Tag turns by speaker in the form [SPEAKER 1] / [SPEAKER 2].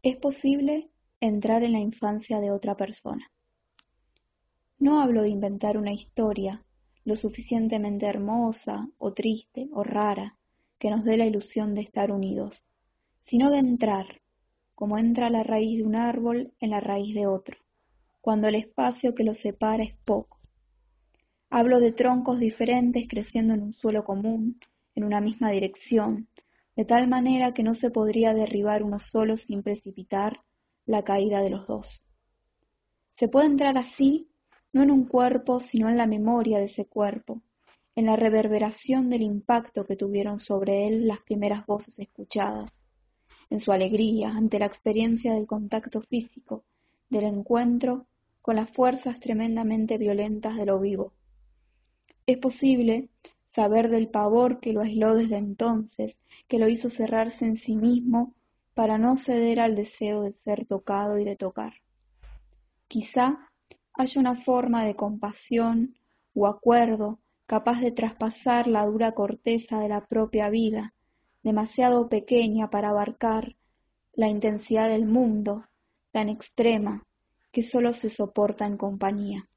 [SPEAKER 1] Es posible entrar en la infancia de otra persona. No hablo de inventar una historia lo suficientemente hermosa o triste o rara que nos dé la ilusión de estar unidos, sino de entrar, como entra la raíz de un árbol en la raíz de otro, cuando el espacio que los separa es poco. Hablo de troncos diferentes creciendo en un suelo común, en una misma dirección, de tal manera que no se podría derribar uno solo sin precipitar la caída de los dos. Se puede entrar así, no en un cuerpo, sino en la memoria de ese cuerpo, en la reverberación del impacto que tuvieron sobre él las primeras voces escuchadas, en su alegría ante la experiencia del contacto físico, del encuentro con las fuerzas tremendamente violentas de lo vivo. Es posible saber del pavor que lo aisló desde entonces, que lo hizo cerrarse en sí mismo para no ceder al deseo de ser tocado y de tocar. Quizá haya una forma de compasión o acuerdo capaz de traspasar la dura corteza de la propia vida, demasiado pequeña para abarcar la intensidad del mundo, tan extrema que sólo se soporta en compañía.